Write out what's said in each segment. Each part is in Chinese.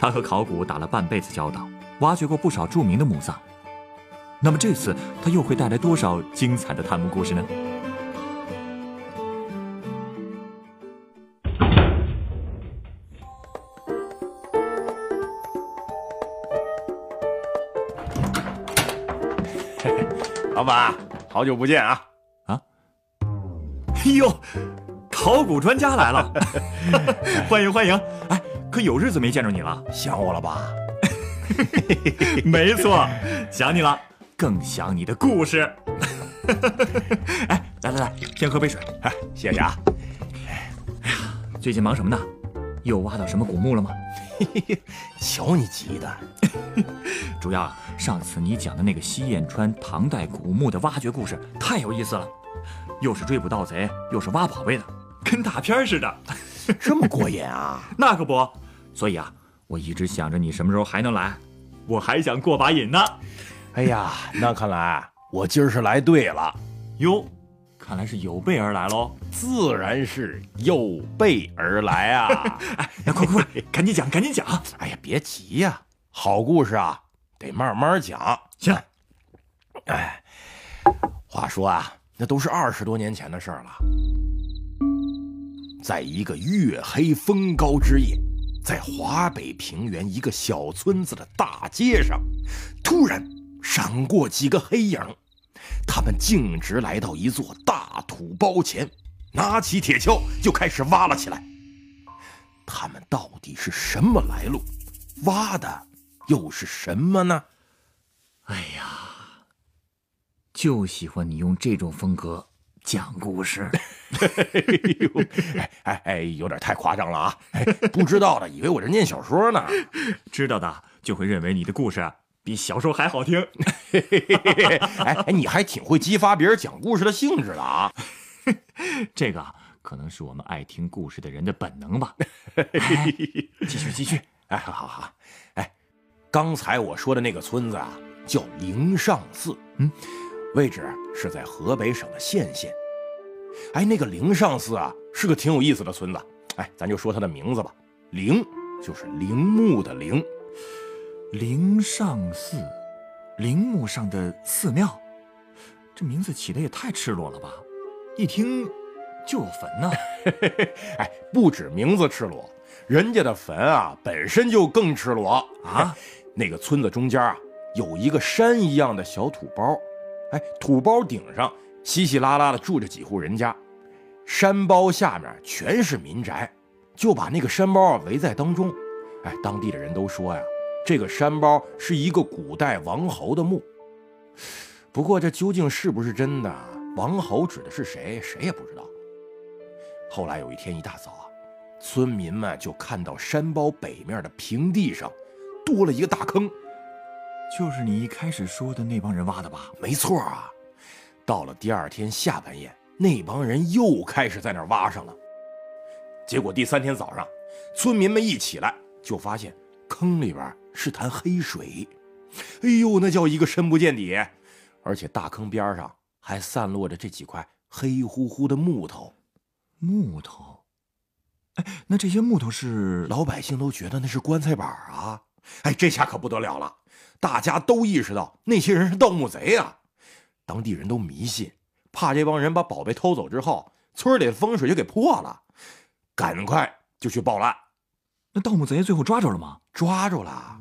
他和考古打了半辈子交道，挖掘过不少著名的墓葬。那么这次他又会带来多少精彩的探墓故事呢？老板，好久不见啊！啊！哎呦，考古专家来了，欢迎欢迎！哎，可有日子没见着你了，想我了吧？没错，想你了，更想你的故事。哎，来来来，先喝杯水。哎，谢谢啊。哎呀，最近忙什么呢？又挖到什么古墓了吗？瞧你急的。主要啊上次你讲的那个西燕川唐代古墓的挖掘故事太有意思了，又是追捕盗贼，又是挖宝贝的，跟大片似的，这么过瘾啊？那可不。所以啊，我一直想着你什么时候还能来，我还想过把瘾呢。哎呀，那看来我今儿是来对了。哟，看来是有备而来喽。自然是有备而来啊！哎，快快快，赶紧讲，赶紧讲！哎呀，别急呀，好故事啊，得慢慢讲。行。哎，话说啊，那都是二十多年前的事儿了。在一个月黑风高之夜，在华北平原一个小村子的大街上，突然闪过几个黑影，他们径直来到一座大土包前。拿起铁锹就开始挖了起来。他们到底是什么来路？挖的又是什么呢？哎呀，就喜欢你用这种风格讲故事。哎哎哎，有点太夸张了啊！不知道的以为我这念小说呢，知道的就会认为你的故事比小说还好听。哎哎，你还挺会激发别人讲故事的兴致的啊！这个可能是我们爱听故事的人的本能吧。继续继续，哎，好好好，哎，刚才我说的那个村子啊，叫灵上寺，嗯，位置是在河北省的献县。哎，那个灵上寺啊，是个挺有意思的村子。哎，咱就说它的名字吧，陵就是陵墓的陵，灵上寺，陵墓上的寺庙，这名字起的也太赤裸了吧。一听就有坟呢，哎，不止名字赤裸，人家的坟啊本身就更赤裸啊。那个村子中间啊有一个山一样的小土包，哎，土包顶上稀稀拉拉的住着几户人家，山包下面全是民宅，就把那个山包啊围在当中。哎，当地的人都说呀，这个山包是一个古代王侯的墓。不过这究竟是不是真的？王侯指的是谁？谁也不知道。后来有一天一大早啊，村民们就看到山包北面的平地上多了一个大坑，就是你一开始说的那帮人挖的吧？没错啊。到了第二天下半夜，那帮人又开始在那儿挖上了。结果第三天早上，村民们一起来就发现坑里边是潭黑水，哎呦，那叫一个深不见底，而且大坑边上。还散落着这几块黑乎乎的木头，木头，哎，那这些木头是老百姓都觉得那是棺材板啊！哎，这下可不得了了，大家都意识到那些人是盗墓贼啊！当地人都迷信，怕这帮人把宝贝偷走之后，村里的风水就给破了，赶快就去报案。那盗墓贼最后抓着了吗？抓住了。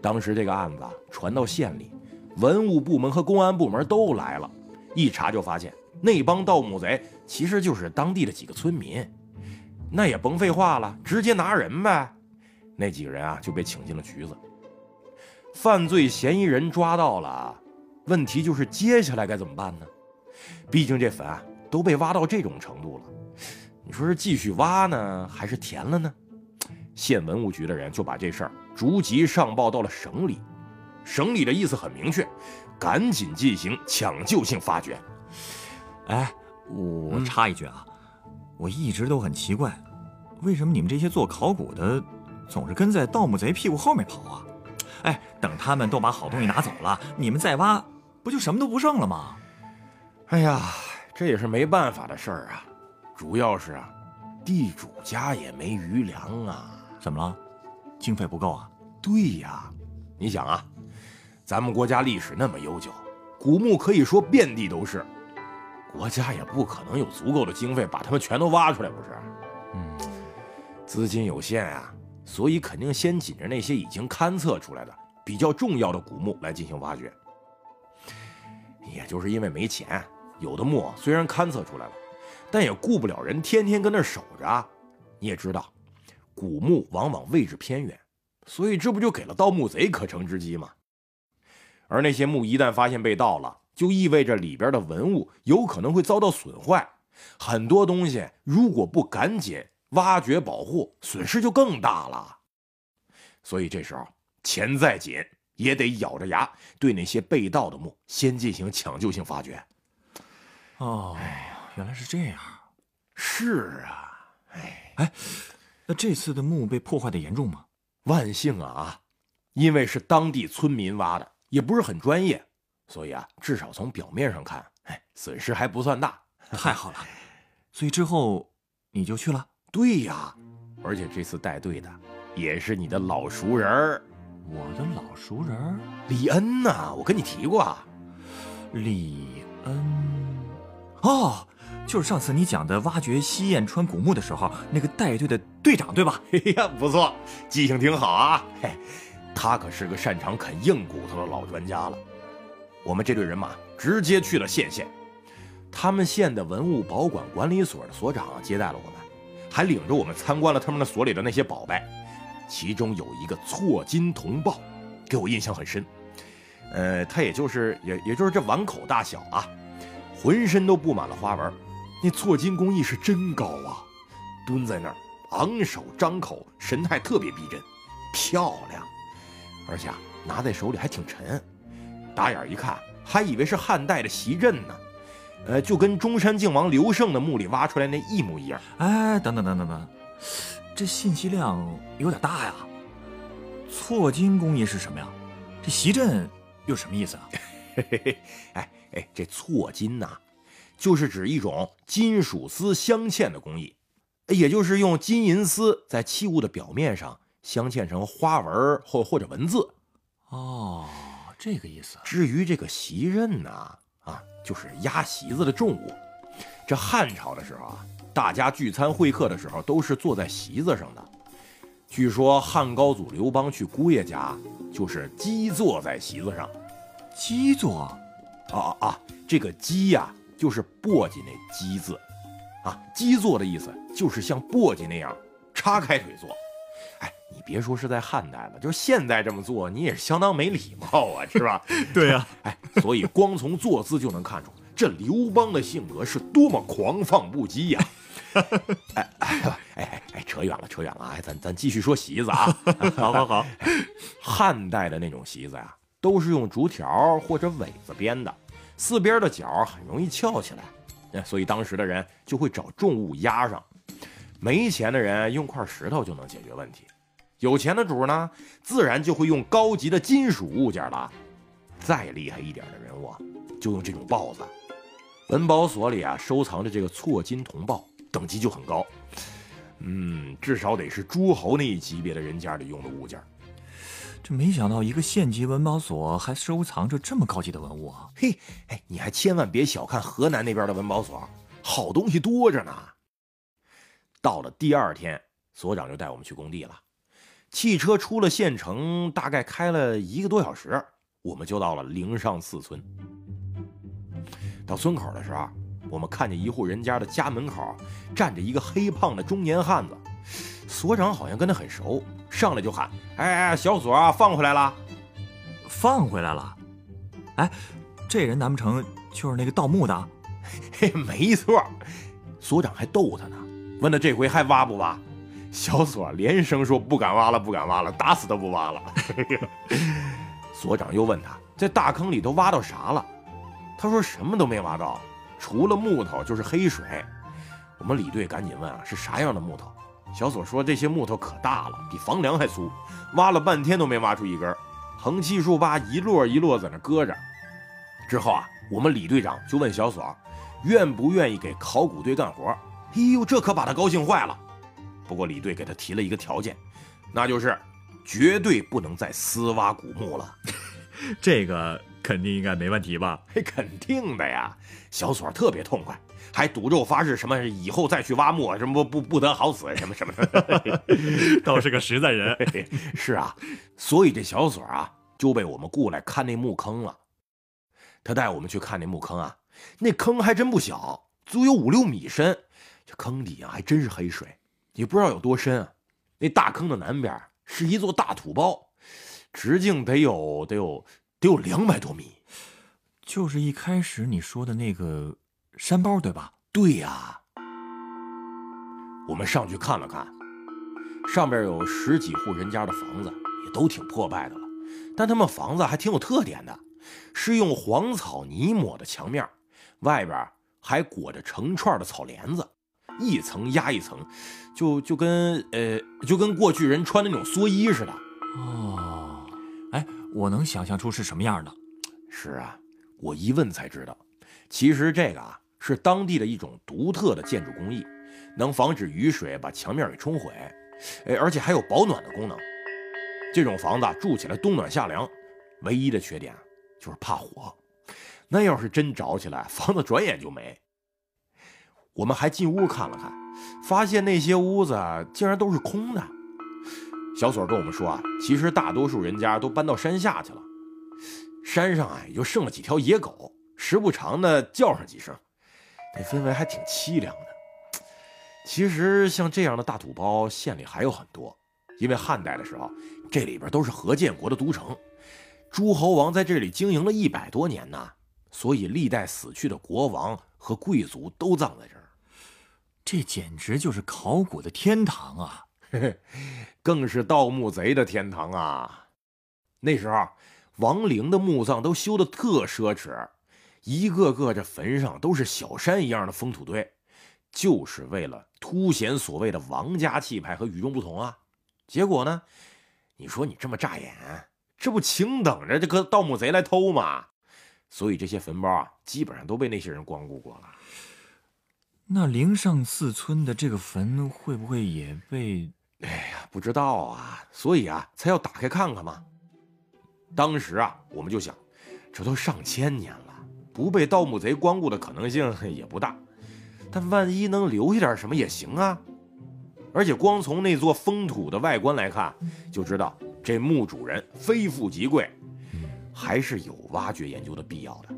当时这个案子传到县里。文物部门和公安部门都来了，一查就发现那帮盗墓贼其实就是当地的几个村民。那也甭废话了，直接拿人呗。那几个人啊就被请进了局子。犯罪嫌疑人抓到了，问题就是接下来该怎么办呢？毕竟这坟啊都被挖到这种程度了，你说是继续挖呢，还是填了呢？县文物局的人就把这事儿逐级上报到了省里。省里的意思很明确，赶紧进行抢救性发掘。哎，我插一句啊，我一直都很奇怪，为什么你们这些做考古的总是跟在盗墓贼屁股后面跑啊？哎，等他们都把好东西拿走了，你们再挖，不就什么都不剩了吗？哎呀，这也是没办法的事儿啊。主要是啊，地主家也没余粮啊。怎么了？经费不够啊？对呀，你想啊，咱们国家历史那么悠久，古墓可以说遍地都是。国家也不可能有足够的经费把它们全都挖出来，不是？嗯，资金有限啊，所以肯定先紧着那些已经勘测出来的比较重要的古墓来进行挖掘。也就是因为没钱，有的墓虽然勘测出来了，但也顾不了人天天跟那守着。你也知道，古墓往往位置偏远，所以这不就给了盗墓贼可乘之机吗？而那些墓一旦发现被盗了，就意味着里边的文物有可能会遭到损坏，很多东西如果不赶紧挖掘保护，损失就更大了。所以这时候钱再紧也得咬着牙对那些被盗的墓先进行抢救性发掘。哦，哎呀，原来是这样。是啊，哎哎，那这次的墓被破坏的严重吗？万幸啊，因为是当地村民挖的，也不是很专业。所以啊，至少从表面上看，哎，损失还不算大，太好了。所以之后你就去了？对呀，而且这次带队的也是你的老熟人儿。我的老熟人李恩呐，我跟你提过啊。李恩，哦，就是上次你讲的挖掘西燕川古墓的时候，那个带队的队长，对吧？哎呀，不错，记性挺好啊。嘿，他可是个擅长啃硬骨头的老专家了。我们这队人马直接去了县县，他们县的文物保管管理所的所长接待了我们，还领着我们参观了他们的所里的那些宝贝，其中有一个错金铜豹，给我印象很深。呃，它也就是也也就是这碗口大小啊，浑身都布满了花纹，那错金工艺是真高啊！蹲在那儿，昂首张口，神态特别逼真，漂亮，而且啊，拿在手里还挺沉。打眼一看，还以为是汉代的席镇呢，呃，就跟中山靖王刘胜的墓里挖出来那一模一样。哎，等等等等等，这信息量有点大呀。错金工艺是什么呀？这席镇又什么意思啊？嘿嘿嘿，哎哎，这错金呐，就是指一种金属丝镶嵌的工艺，也就是用金银丝在器物的表面上镶嵌成花纹或或者文字。哦。这个意思。至于这个席刃呢，啊，就是压席子的重物。这汉朝的时候啊，大家聚餐会客的时候都是坐在席子上的。据说汉高祖刘邦去姑爷家，就是鸡坐在席子上。鸡坐？啊啊啊！这个鸡呀，就是簸箕那鸡字。啊，鸡坐的意思就是像簸箕那样叉开腿坐。哎你别说是在汉代了，就是现在这么做，你也是相当没礼貌啊，是吧？对呀，哎，所以光从坐姿就能看出这刘邦的性格是多么狂放不羁呀！哎哎哎哎，扯远了，扯远了，哎，咱咱继续说席子啊。好好好，汉代的那种席子呀，都是用竹条或者苇子编的，四边的角很容易翘起来，所以当时的人就会找重物压上，没钱的人用块石头就能解决问题。有钱的主呢，自然就会用高级的金属物件了。再厉害一点的人物，就用这种豹子。文保所里啊，收藏着这个错金铜豹，等级就很高。嗯，至少得是诸侯那一级别的人家里用的物件。这没想到一个县级文保所还收藏着这么高级的文物啊！嘿，哎，你还千万别小看河南那边的文保所，好东西多着呢。到了第二天，所长就带我们去工地了。汽车出了县城，大概开了一个多小时，我们就到了灵上寺村。到村口的时候，我们看见一户人家的家门口站着一个黑胖的中年汉子，所长好像跟他很熟，上来就喊：“哎哎，小所放回来了，放回来了。”哎，这人难不成就是那个盗墓的？嘿，没错。所长还逗他呢，问他这回还挖不挖？小锁连声说不敢挖了，不敢挖了，打死都不挖了。所长又问他，在大坑里都挖到啥了？他说什么都没挖到，除了木头就是黑水。我们李队赶紧问啊，是啥样的木头？小所说这些木头可大了，比房梁还粗，挖了半天都没挖出一根。横七竖八，一摞一摞在那搁着。之后啊，我们李队长就问小所，愿不愿意给考古队干活？哎呦，这可把他高兴坏了。不过李队给他提了一个条件，那就是绝对不能再私挖古墓了。这个肯定应该没问题吧？肯定的呀。小锁特别痛快，还赌咒发誓什么以后再去挖墓什么不不得好死什么什么的。倒是个实在人。是啊，所以这小锁啊就被我们雇来看那墓坑了。他带我们去看那墓坑啊，那坑还真不小，足有五六米深。这坑底啊还真是黑水。也不知道有多深啊！那大坑的南边是一座大土包，直径得有得有得有两百多米，就是一开始你说的那个山包，对吧？对呀。我们上去看了看，上边有十几户人家的房子，也都挺破败的了，但他们房子还挺有特点的，是用黄草泥抹的墙面，外边还裹着成串的草帘子。一层压一层，就就跟呃，就跟过去人穿的那种蓑衣似的。哦，哎，我能想象出是什么样的。是啊，我一问才知道，其实这个啊是当地的一种独特的建筑工艺，能防止雨水把墙面给冲毁，哎，而且还有保暖的功能。这种房子住起来冬暖夏凉，唯一的缺点就是怕火。那要是真着起来，房子转眼就没。我们还进屋看了看，发现那些屋子竟然都是空的。小锁跟我们说啊，其实大多数人家都搬到山下去了，山上啊也就剩了几条野狗，时不常的叫上几声，那氛围还挺凄凉的。其实像这样的大土包，县里还有很多，因为汉代的时候，这里边都是何建国的都城，诸侯王在这里经营了一百多年呢，所以历代死去的国王和贵族都葬在这儿。这简直就是考古的天堂啊！更是盗墓贼的天堂啊！那时候，亡灵的墓葬都修的特奢侈，一个个这坟上都是小山一样的封土堆，就是为了凸显所谓的王家气派和与众不同啊！结果呢，你说你这么乍眼，这不请等着这个盗墓贼来偷吗？所以这些坟包啊，基本上都被那些人光顾过了。那灵上四村的这个坟会不会也被？哎呀，不知道啊，所以啊，才要打开看看嘛。当时啊，我们就想，这都上千年了，不被盗墓贼光顾的可能性 也不大。但万一能留下点什么也行啊。而且光从那座封土的外观来看，就知道这墓主人非富即贵，还是有挖掘研究的必要的。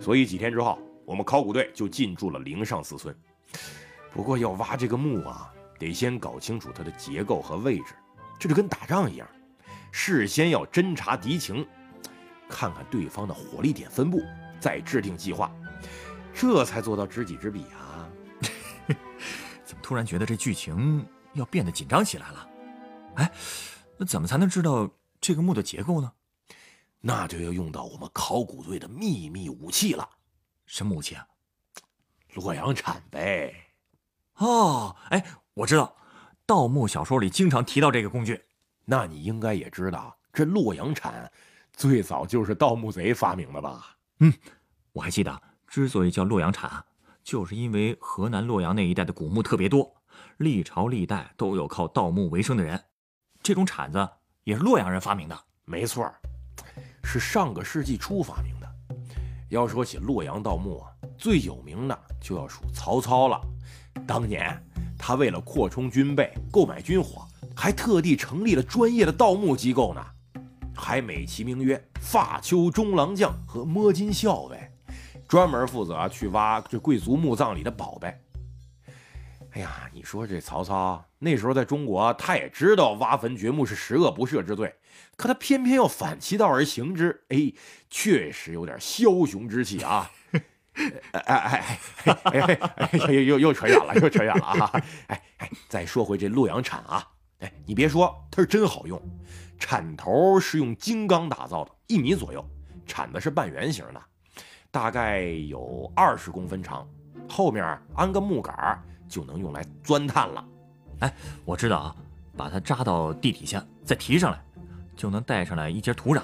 所以几天之后。我们考古队就进驻了灵上四村，不过要挖这个墓啊，得先搞清楚它的结构和位置，这就跟打仗一样，事先要侦察敌情，看看对方的火力点分布，再制定计划，这才做到知己知彼啊！怎么突然觉得这剧情要变得紧张起来了？哎，那怎么才能知道这个墓的结构呢？那就要用到我们考古队的秘密武器了。什么武器啊？洛阳铲呗。哦，哎，我知道，盗墓小说里经常提到这个工具。那你应该也知道，这洛阳铲最早就是盗墓贼发明的吧？嗯，我还记得，之所以叫洛阳铲，就是因为河南洛阳那一带的古墓特别多，历朝历代都有靠盗墓为生的人。这种铲子也是洛阳人发明的。没错，是上个世纪初发明的。要说起洛阳盗墓啊，最有名的就要数曹操了。当年他为了扩充军备、购买军火，还特地成立了专业的盗墓机构呢，还美其名曰“发丘中郎将”和“摸金校尉”，专门负责去挖这贵族墓葬里的宝贝。哎呀，你说这曹操那时候在中国，他也知道挖坟掘墓是十恶不赦之罪。可他偏偏要反其道而行之，哎，确实有点枭雄之气啊！哎哎哎哎哎，又又又扯远了，又扯远了啊！哎哎，再说回这洛阳铲啊，哎，你别说，它是真好用。铲头是用金刚打造的，一米左右，铲子是半圆形的，大概有二十公分长，后面安个木杆就能用来钻探了。哎，我知道啊，把它扎到地底下，再提上来，就能带上来一截土壤。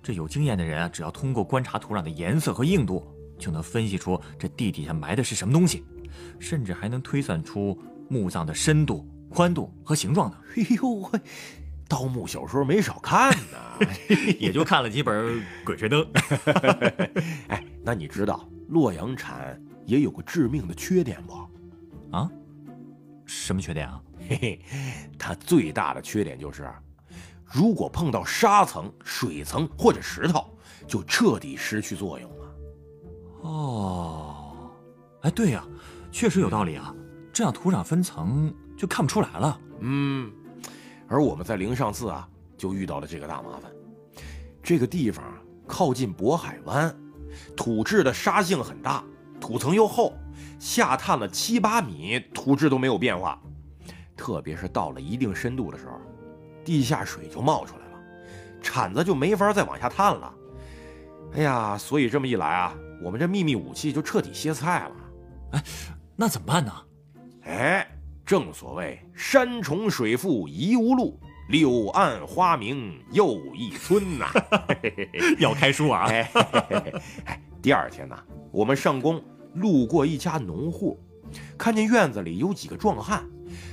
这有经验的人啊，只要通过观察土壤的颜色和硬度，就能分析出这地底下埋的是什么东西，甚至还能推算出墓葬的深度、宽度和形状呢。哎呦喂，盗墓小说没少看呢，也就看了几本《鬼吹灯》。哎，那你知道洛阳铲也有个致命的缺点不？啊？什么缺点啊？嘿嘿，它最大的缺点就是。如果碰到沙层、水层或者石头，就彻底失去作用了。哦，哎，对呀，确实有道理啊。这样土壤分层就看不出来了。嗯，而我们在灵上寺啊，就遇到了这个大麻烦。这个地方靠近渤海湾，土质的沙性很大，土层又厚，下探了七八米，土质都没有变化。特别是到了一定深度的时候。地下水就冒出来了，铲子就没法再往下探了。哎呀，所以这么一来啊，我们这秘密武器就彻底歇菜了。哎，那怎么办呢？哎，正所谓山重水复疑无路，柳暗花明又一村呐。要开书啊！哎，第二天呢，我们上工路过一家农户，看见院子里有几个壮汉。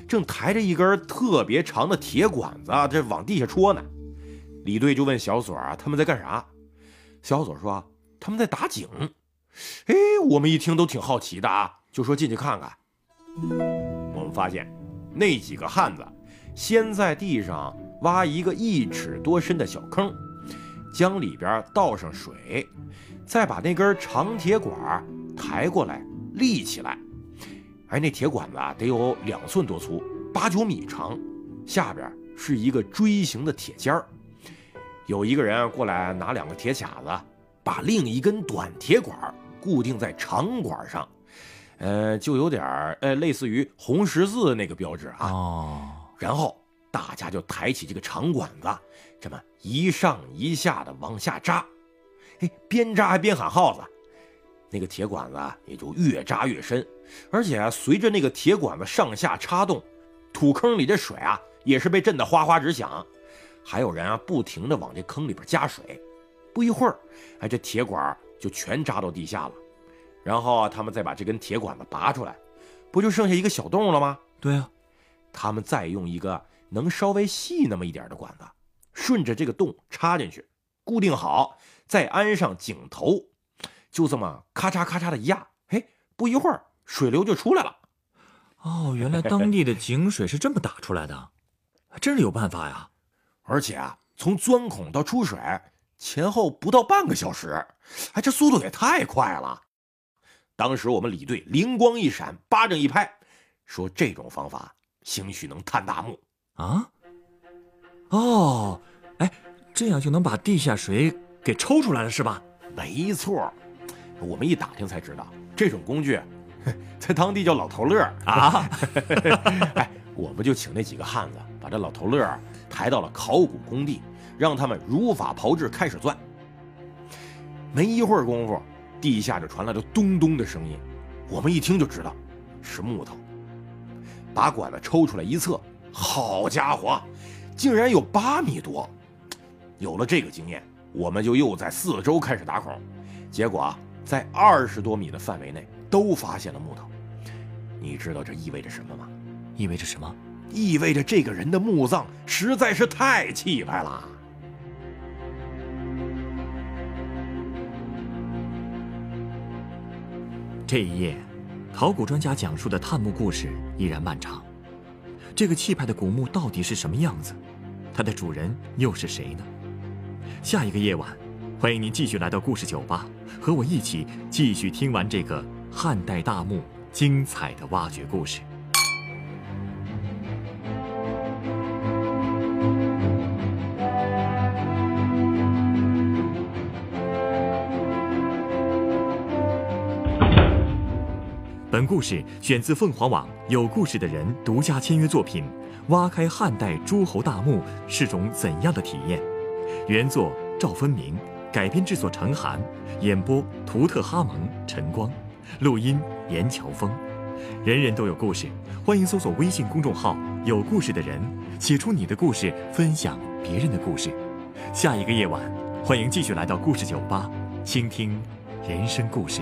正抬着一根特别长的铁管子，这往地下戳呢。李队就问小左啊，他们在干啥？小左说他们在打井。哎，我们一听都挺好奇的啊，就说进去看看。我们发现那几个汉子先在地上挖一个一尺多深的小坑，将里边倒上水，再把那根长铁管抬过来立起来。哎，那铁管子啊，得有两寸多粗，八九米长，下边是一个锥形的铁尖儿。有一个人过来拿两个铁卡子，把另一根短铁管固定在长管上，呃，就有点儿呃类似于红十字那个标志啊。哦。然后大家就抬起这个长管子，这么一上一下的往下扎，哎，边扎还边喊号子。那个铁管子也就越扎越深，而且啊，随着那个铁管子上下插动，土坑里的水啊也是被震得哗哗直响。还有人啊不停的往这坑里边加水，不一会儿，哎，这铁管就全扎到地下了。然后啊，他们再把这根铁管子拔出来，不就剩下一个小洞了吗？对啊，他们再用一个能稍微细那么一点的管子，顺着这个洞插进去，固定好，再安上井头。就这么咔嚓咔嚓的一压，哎，不一会儿水流就出来了。哦，原来当地的井水是这么打出来的，真是有办法呀！而且啊，从钻孔到出水前后不到半个小时，哎，这速度也太快了。当时我们李队灵光一闪，巴掌一拍，说这种方法兴许能探大墓啊！哦，哎，这样就能把地下水给抽出来了，是吧？没错。我们一打听才知道，这种工具 在当地叫老头乐啊！哎，我们就请那几个汉子把这老头乐抬到了考古工地，让他们如法炮制，开始钻。没一会儿功夫，地下就传来了咚咚的声音，我们一听就知道是木头。把管子抽出来一测，好家伙，竟然有八米多！有了这个经验，我们就又在四周开始打孔，结果啊。在二十多米的范围内都发现了木头，你知道这意味着什么吗？意味着什么？意味着这个人的墓葬实在是太气派了。这一夜，考古专家讲述的探墓故事依然漫长。这个气派的古墓到底是什么样子？它的主人又是谁呢？下一个夜晚。欢迎您继续来到故事酒吧，和我一起继续听完这个汉代大墓精彩的挖掘故事。本故事选自凤凰网有故事的人独家签约作品《挖开汉代诸侯大墓是种怎样的体验》，原作赵分明，改编制作陈寒，演播图特哈蒙、陈光，录音严乔峰。人人都有故事，欢迎搜索微信公众号“有故事的人”，写出你的故事，分享别人的故事。下一个夜晚，欢迎继续来到故事酒吧，倾听人生故事。